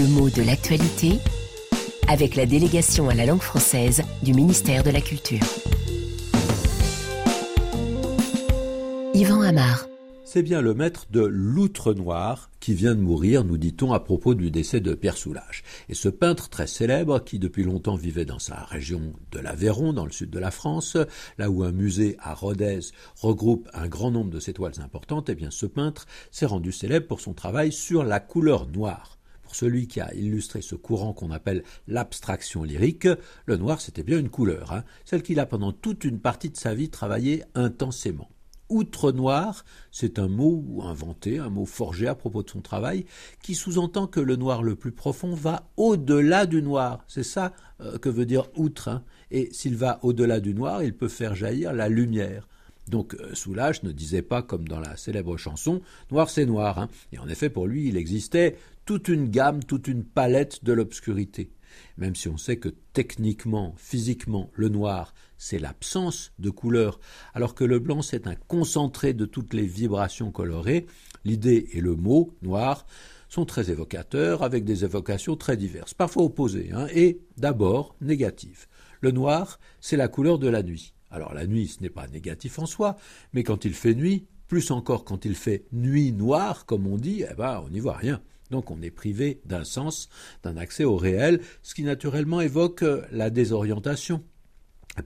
Le mot de l'actualité avec la délégation à la langue française du ministère de la Culture. Yvan Amar. C'est bien le maître de l'Outre Noir qui vient de mourir, nous dit-on, à propos du décès de Pierre Soulages. Et ce peintre très célèbre, qui depuis longtemps vivait dans sa région de l'Aveyron, dans le sud de la France, là où un musée à Rodez regroupe un grand nombre de ses toiles importantes, eh bien ce peintre s'est rendu célèbre pour son travail sur la couleur noire. Pour celui qui a illustré ce courant qu'on appelle l'abstraction lyrique, le noir c'était bien une couleur, hein, celle qu'il a pendant toute une partie de sa vie travaillé intensément outre noir, c'est un mot inventé, un mot forgé à propos de son travail, qui sous-entend que le noir le plus profond va au-delà du noir. C'est ça euh, que veut dire outre. Hein. Et s'il va au-delà du noir, il peut faire jaillir la lumière. Donc euh, Soulage ne disait pas comme dans la célèbre chanson Noir c'est noir. Hein. Et en effet, pour lui, il existait toute une gamme, toute une palette de l'obscurité même si on sait que techniquement, physiquement, le noir, c'est l'absence de couleur, alors que le blanc, c'est un concentré de toutes les vibrations colorées, l'idée et le mot noir sont très évocateurs, avec des évocations très diverses, parfois opposées, hein, et d'abord négatives. Le noir, c'est la couleur de la nuit. Alors la nuit, ce n'est pas négatif en soi, mais quand il fait nuit, plus encore quand il fait nuit noire, comme on dit, eh ben, on n'y voit rien. Donc on est privé d'un sens, d'un accès au réel, ce qui naturellement évoque euh, la désorientation.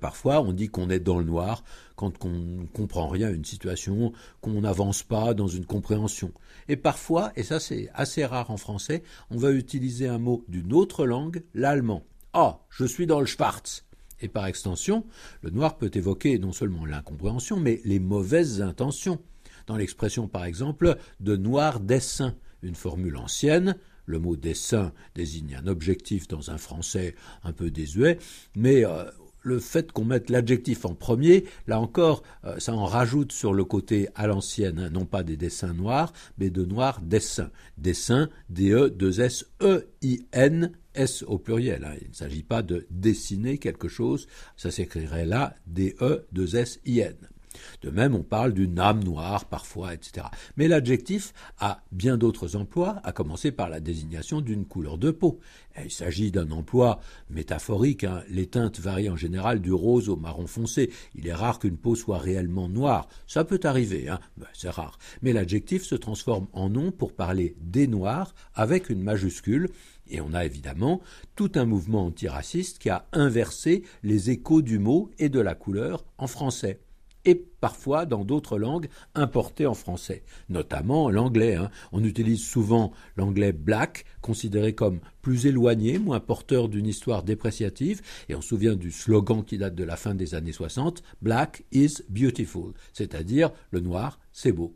Parfois, on dit qu'on est dans le noir quand on ne comprend rien à une situation, qu'on n'avance pas dans une compréhension. Et parfois, et ça c'est assez rare en français, on va utiliser un mot d'une autre langue, l'allemand. Ah, je suis dans le Schwarz. Et par extension, le noir peut évoquer non seulement l'incompréhension, mais les mauvaises intentions. Dans l'expression, par exemple, de noir dessin, une formule ancienne. Le mot dessin désigne un objectif dans un français un peu désuet, mais euh, le fait qu'on mette l'adjectif en premier, là encore, euh, ça en rajoute sur le côté à l'ancienne, hein, non pas des dessins noirs, mais de noirs dessins. Dessin, D-E-2-S-E-I-N, S au pluriel. Hein. Il ne s'agit pas de dessiner quelque chose, ça s'écrirait là D-E-2-S-I-N. De même, on parle d'une âme noire parfois, etc. Mais l'adjectif a bien d'autres emplois, à commencer par la désignation d'une couleur de peau. il s'agit d'un emploi métaphorique. Hein. Les teintes varient en général du rose au marron foncé. Il est rare qu'une peau soit réellement noire. Ça peut arriver, hein. ben, c'est rare. Mais l'adjectif se transforme en nom pour parler des noirs avec une majuscule. Et on a évidemment tout un mouvement antiraciste qui a inversé les échos du mot et de la couleur en français et parfois dans d'autres langues importées en français, notamment l'anglais. Hein. On utilise souvent l'anglais black, considéré comme plus éloigné, moins porteur d'une histoire dépréciative, et on se souvient du slogan qui date de la fin des années 60, Black is beautiful, c'est-à-dire le noir, c'est beau.